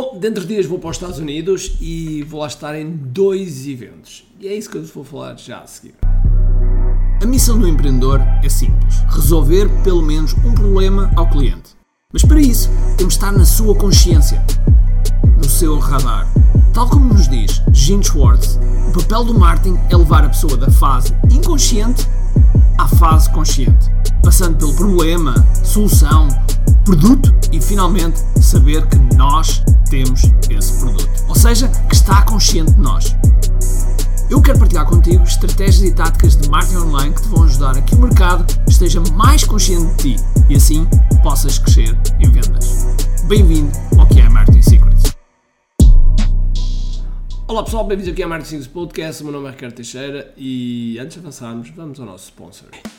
Bom, dentro de dias vou para os Estados Unidos e vou lá estar em dois eventos. E é isso que eu vou falar já a seguir. A missão do empreendedor é simples: resolver pelo menos um problema ao cliente. Mas para isso, temos de estar na sua consciência, no seu radar. Tal como nos diz Gene Schwartz, o papel do marketing é levar a pessoa da fase inconsciente à fase consciente, passando pelo problema, solução, produto e finalmente saber que nós temos esse produto. Ou seja, que está consciente de nós. Eu quero partilhar contigo estratégias e táticas de marketing online que te vão ajudar a que o mercado esteja mais consciente de ti e assim possas crescer em vendas. Bem-vindo ao que é Marketing Secrets. Olá pessoal, bem-vindos aqui a Marketing Secrets Podcast. O meu nome é Ricardo Teixeira e antes de avançarmos, vamos ao nosso sponsor.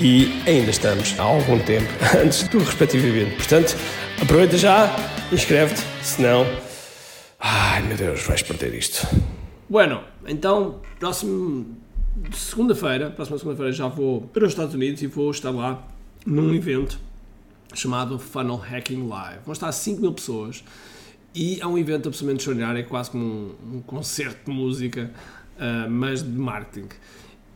e ainda estamos há algum tempo antes do respectivo evento. Portanto, aproveita já, inscreve-te, senão. Ai meu Deus, vais perder isto. Bueno, então, próximo segunda-feira, próxima segunda-feira já vou para os Estados Unidos e vou estar lá num evento chamado Funnel Hacking Live. Vão estar 5 mil pessoas e é um evento absolutamente extraordinário, é quase como um, um concerto de música, uh, mas de marketing.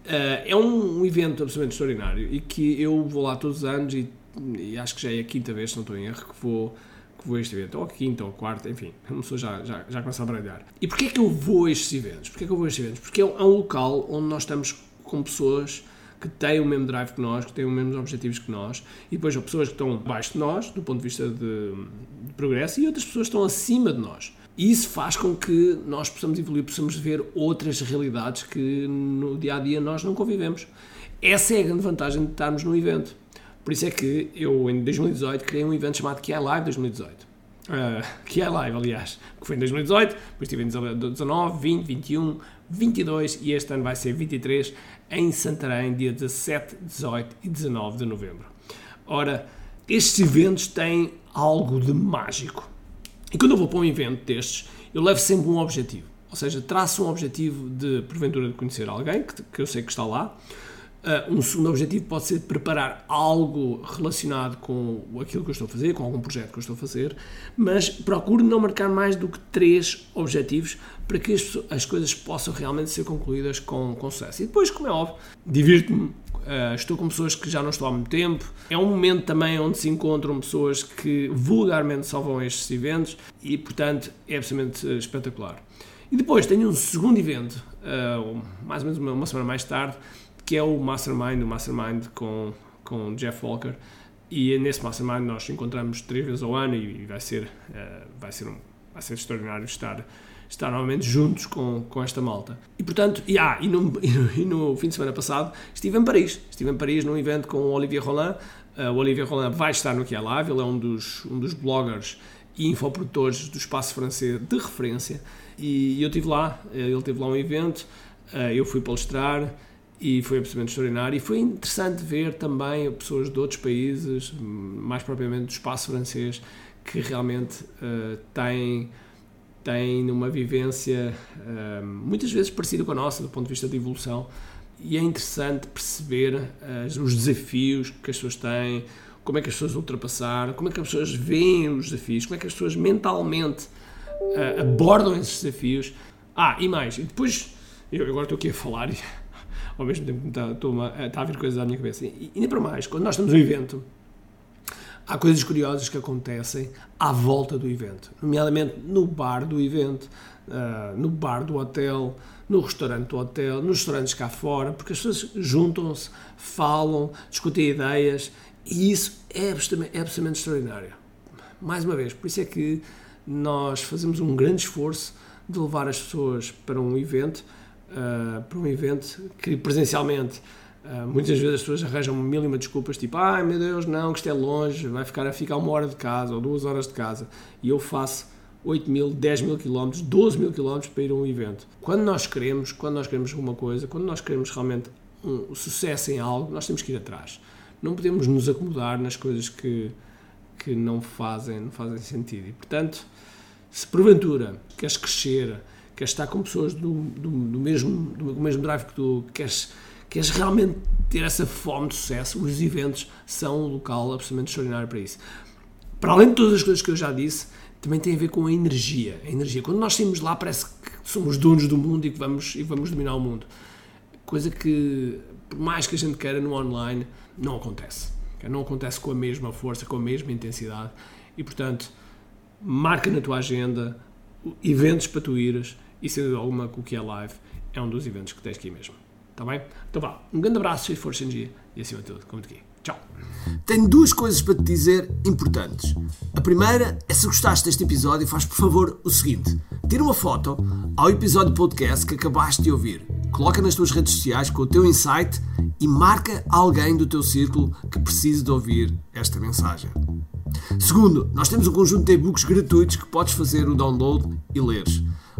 Uh, é um, um, evento absolutamente extraordinário e que eu vou lá todos os anos e, e, acho que já é a quinta vez, se não estou em erro, que vou, que vou a este evento, ou a quinta ou a quarta, enfim, a pessoa já, já, já começa a baralhar. E porquê é que eu vou a estes eventos? Porquê é que eu vou a estes eventos? Porque é um, é um local onde nós estamos com pessoas que têm o mesmo drive que nós, que têm os mesmos objetivos que nós, e depois há pessoas que estão abaixo de nós, do ponto de vista de, de progresso, e outras pessoas que estão acima de nós. E isso faz com que nós possamos evoluir, possamos ver outras realidades que no dia a dia nós não convivemos. Essa é a grande vantagem de estarmos no evento. Por isso é que eu, em 2018, criei um evento chamado QI Live 2018. Uh, QI Live, aliás, que foi em 2018, depois tive em 19, 20, 21, 22 e este ano vai ser 23 em Santarém, dia 17, 18 e 19 de novembro. Ora, estes eventos têm algo de mágico. E quando eu vou para um evento destes, eu levo sempre um objetivo. Ou seja, traço um objetivo de, porventura, de conhecer alguém, que, que eu sei que está lá. Uh, um segundo objetivo pode ser preparar algo relacionado com aquilo que eu estou a fazer, com algum projeto que eu estou a fazer, mas procuro não marcar mais do que três objetivos para que as, as coisas possam realmente ser concluídas com, com sucesso. E depois, como é óbvio, divirto-me Uh, estou com pessoas que já não estou há muito tempo. É um momento também onde se encontram pessoas que vulgarmente a estes eventos e, portanto, é absolutamente espetacular. E depois tenho um segundo evento, uh, mais ou menos uma, uma, semana mais tarde, que é o Mastermind, o Mastermind com, com Jeff Walker. E nesse Mastermind nós encontramos três vezes ao ano e vai ser, uh, vai ser, um, vai ser extraordinário estar estar novamente juntos com, com esta malta. E portanto, e, ah, e, no, e, no, fim de semana passado estive em Paris. Estive em Paris num evento com o Olivier Roland. Uh, o Olivier Roland vai estar no QI Live, ele é um dos, um dos bloggers e infoprodutores do espaço francês de referência. E eu estive lá, eh, ele teve lá um evento, uh, eu fui palestrar e foi absolutamente extraordinário. E foi interessante ver também pessoas de outros países, mais propriamente do espaço francês, que realmente uh, têm têm uma vivência uh, muitas vezes parecida com a nossa, do ponto de vista de evolução, e é interessante perceber uh, os desafios que as pessoas têm, como é que as pessoas ultrapassaram, como é que as pessoas veem os desafios, como é que as pessoas mentalmente uh, abordam esses desafios. Ah, e mais, e depois, eu agora estou aqui a falar e ao mesmo tempo está, está a vir coisas à minha cabeça. E ainda para mais, quando nós estamos no evento, há coisas curiosas que acontecem à volta do evento, nomeadamente no bar do evento. uh, no bar do hotel, no restaurante do hotel, nos restaurantes cá fora, porque as pessoas juntam-se, falam, discutem ideias e isso é absolutamente, é absolutamente extraordinário. Mais uma vez, por isso é que nós fazemos um grande esforço de levar as pessoas para um evento, uh, para um evento que presencialmente muitas vezes as pessoas arranjam mil e uma desculpas, tipo, ai meu Deus, não, que isto é longe, vai ficar a ficar uma hora de casa ou duas horas de casa, e eu faço 8 mil, 10 mil quilómetros, 12 mil quilómetros para ir a um evento. Quando nós queremos, quando nós queremos alguma coisa, quando nós queremos realmente um sucesso em algo, nós temos que ir atrás. Não podemos nos acomodar nas coisas que, que não, fazem, não fazem sentido. E, portanto, se porventura queres crescer, queres estar com pessoas do, do, do mesmo, do mesmo drive que tu, queres, queres realmente ter essa fome de sucesso, os eventos são um local absolutamente extraordinário para isso. Para além de todas as coisas que eu já disse, também tem a ver com a energia. A energia. Quando nós saímos lá, parece que somos donos do mundo e que vamos, e vamos dominar o mundo. Coisa que, por mais que a gente queira no online, não acontece. Não acontece com a mesma força, com a mesma intensidade. E, portanto, marca na tua agenda eventos para tu ires e, sem dúvida alguma, o que é live é um dos eventos que tens aqui mesmo. Está bem? Então vá, um grande abraço, e força dia e acima de tudo, como aqui. Tchau. Tenho duas coisas para te dizer importantes. A primeira é se gostaste deste episódio, faz por favor o seguinte: tira uma foto ao episódio podcast que acabaste de ouvir, coloca nas tuas redes sociais com o teu insight e marca alguém do teu círculo que precise de ouvir esta mensagem. Segundo, nós temos um conjunto de e-books gratuitos que podes fazer o download e leres.